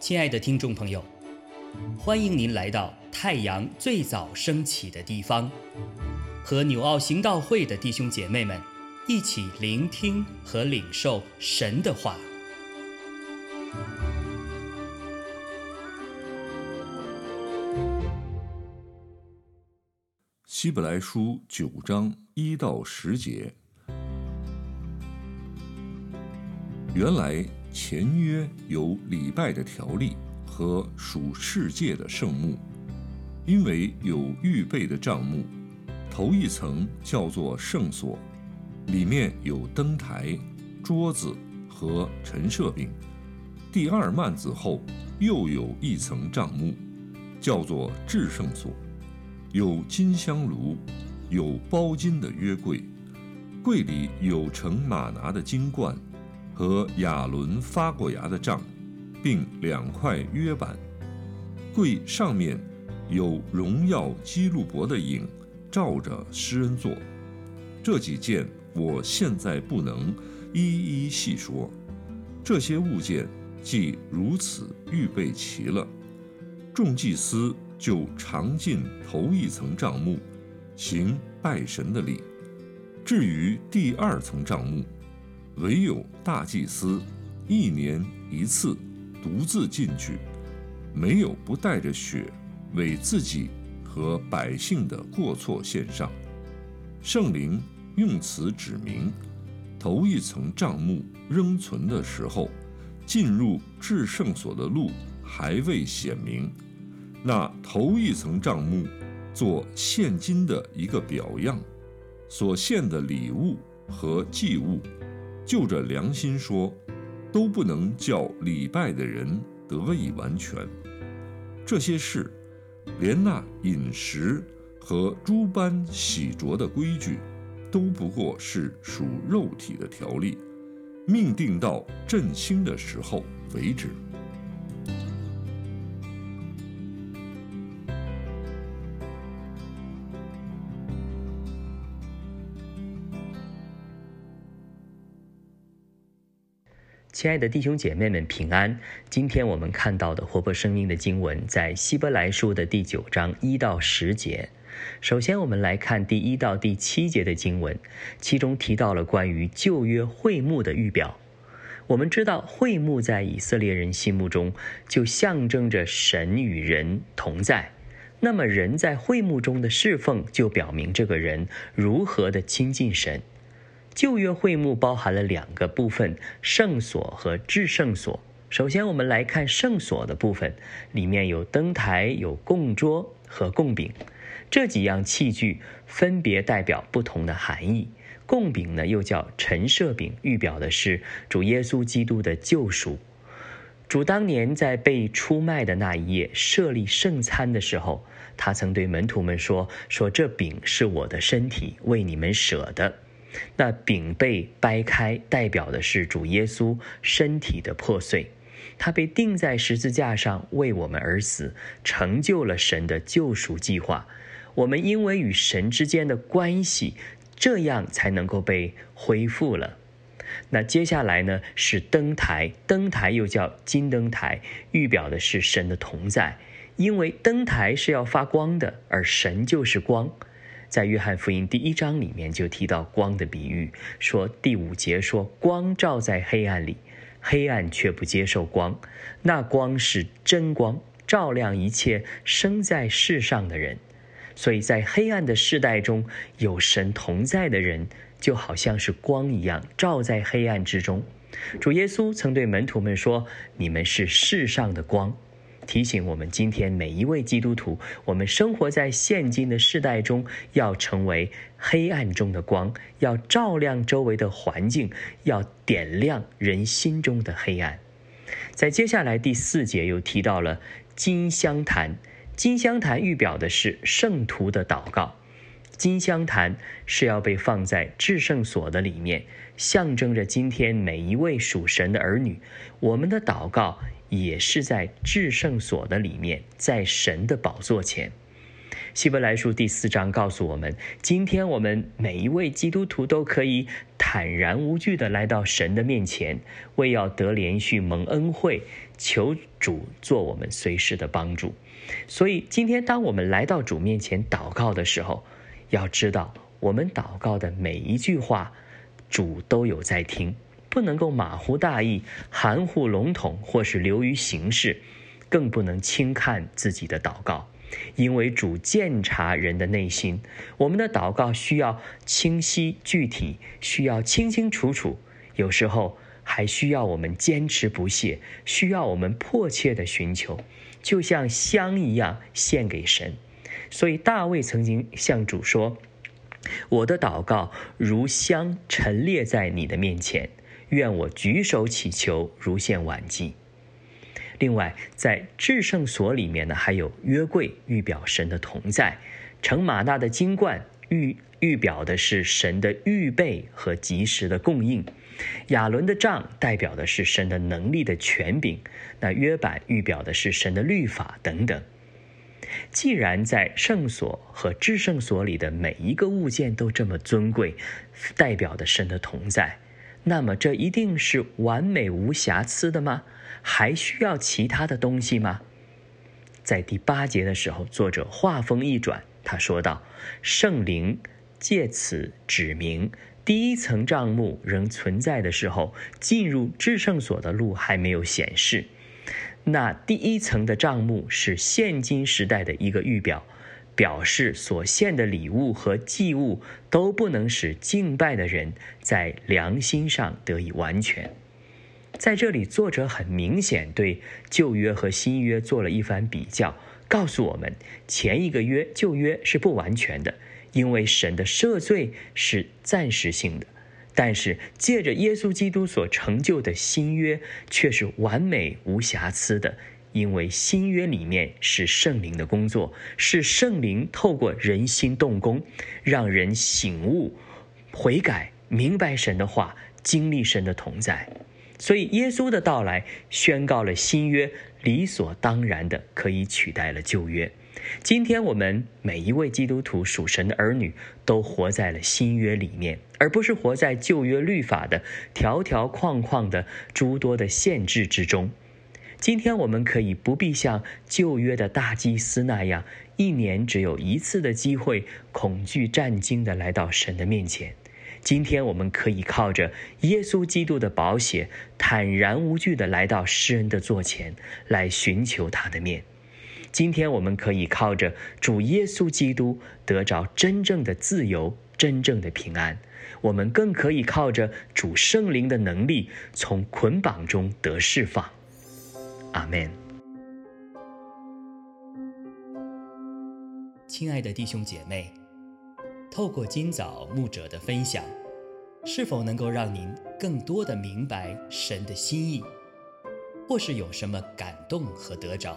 亲爱的听众朋友，欢迎您来到太阳最早升起的地方，和纽奥行道会的弟兄姐妹们一起聆听和领受神的话。希伯来书九章一到十节，原来。前约有礼拜的条例和属世界的圣幕，因为有预备的帐幕，头一层叫做圣所，里面有灯台、桌子和陈设饼；第二幔子后又有一层帐幕，叫做至圣所，有金香炉，有包金的约柜，柜里有盛马拿的金罐。和亚伦发过芽的杖，并两块约板，柜上面有荣耀基路伯的影，照着施恩座。这几件我现在不能一一细说。这些物件既如此预备齐了，众祭司就常进头一层帐幕，行拜神的礼。至于第二层帐幕，唯有大祭司一年一次独自进去，没有不带着血为自己和百姓的过错献上。圣灵用词指明，头一层帐幕仍存的时候，进入至圣所的路还未显明。那头一层帐幕做现今的一个表样，所献的礼物和祭物。就着良心说，都不能叫礼拜的人得以完全。这些事，连那饮食和诸般洗濯的规矩，都不过是属肉体的条例，命定到振兴的时候为止。亲爱的弟兄姐妹们，平安！今天我们看到的活泼生命的经文，在希伯来书的第九章一到十节。首先，我们来看第一到第七节的经文，其中提到了关于旧约会幕的预表。我们知道，会幕在以色列人心目中就象征着神与人同在。那么，人在会幕中的侍奉，就表明这个人如何的亲近神。旧约会幕包含了两个部分：圣所和至圣所。首先，我们来看圣所的部分，里面有灯台、有供桌和供饼，这几样器具分别代表不同的含义。供饼呢，又叫陈设饼，预表的是主耶稣基督的救赎。主当年在被出卖的那一夜设立圣餐的时候，他曾对门徒们说：“说这饼是我的身体，为你们舍的。”那饼被掰开，代表的是主耶稣身体的破碎，他被钉在十字架上为我们而死，成就了神的救赎计划。我们因为与神之间的关系，这样才能够被恢复了。那接下来呢是灯台，灯台又叫金灯台，预表的是神的同在，因为灯台是要发光的，而神就是光。在约翰福音第一章里面就提到光的比喻，说第五节说光照在黑暗里，黑暗却不接受光，那光是真光，照亮一切生在世上的人。所以在黑暗的世代中有神同在的人，就好像是光一样，照在黑暗之中。主耶稣曾对门徒们说：“你们是世上的光。”提醒我们，今天每一位基督徒，我们生活在现今的世代中，要成为黑暗中的光，要照亮周围的环境，要点亮人心中的黑暗。在接下来第四节又提到了金香坛，金香坛预表的是圣徒的祷告，金香坛是要被放在至圣所的里面，象征着今天每一位属神的儿女，我们的祷告。也是在至圣所的里面，在神的宝座前，希伯来书第四章告诉我们，今天我们每一位基督徒都可以坦然无惧地来到神的面前，为要得连续蒙恩惠，求主做我们随时的帮助。所以，今天当我们来到主面前祷告的时候，要知道我们祷告的每一句话，主都有在听，不能够马虎大意、含糊笼统，或是流于形式，更不能轻看自己的祷告。因为主鉴察人的内心，我们的祷告需要清晰具体，需要清清楚楚，有时候还需要我们坚持不懈，需要我们迫切的寻求，就像香一样献给神。所以大卫曾经向主说：“我的祷告如香陈列在你的面前，愿我举手祈求如献晚祭。”另外，在至圣所里面呢，还有约柜，预表神的同在；盛马纳的金冠，预预表的是神的预备和及时的供应；亚伦的杖代表的是神的能力的权柄；那约版预表的是神的律法等等。既然在圣所和至圣所里的每一个物件都这么尊贵，代表的神的同在，那么这一定是完美无瑕疵的吗？还需要其他的东西吗？在第八节的时候，作者话锋一转，他说道：“圣灵借此指明，第一层帐幕仍存在的时候，进入至圣所的路还没有显示。那第一层的账目是现今时代的一个预表，表示所献的礼物和祭物都不能使敬拜的人在良心上得以完全。”在这里，作者很明显对旧约和新约做了一番比较，告诉我们前一个约旧约是不完全的，因为神的赦罪是暂时性的；但是借着耶稣基督所成就的新约却是完美无瑕疵的，因为新约里面是圣灵的工作，是圣灵透过人心动工，让人醒悟、悔改、明白神的话，经历神的同在。所以，耶稣的到来宣告了新约理所当然的可以取代了旧约。今天，我们每一位基督徒属神的儿女都活在了新约里面，而不是活在旧约律法的条条框框的诸多的限制之中。今天，我们可以不必像旧约的大祭司那样，一年只有一次的机会，恐惧战惊的来到神的面前。今天我们可以靠着耶稣基督的宝血，坦然无惧地来到诗人的座前来寻求他的面。今天我们可以靠着主耶稣基督得着真正的自由、真正的平安。我们更可以靠着主圣灵的能力，从捆绑中得释放。阿门。亲爱的弟兄姐妹。透过今早牧者的分享，是否能够让您更多的明白神的心意，或是有什么感动和得着？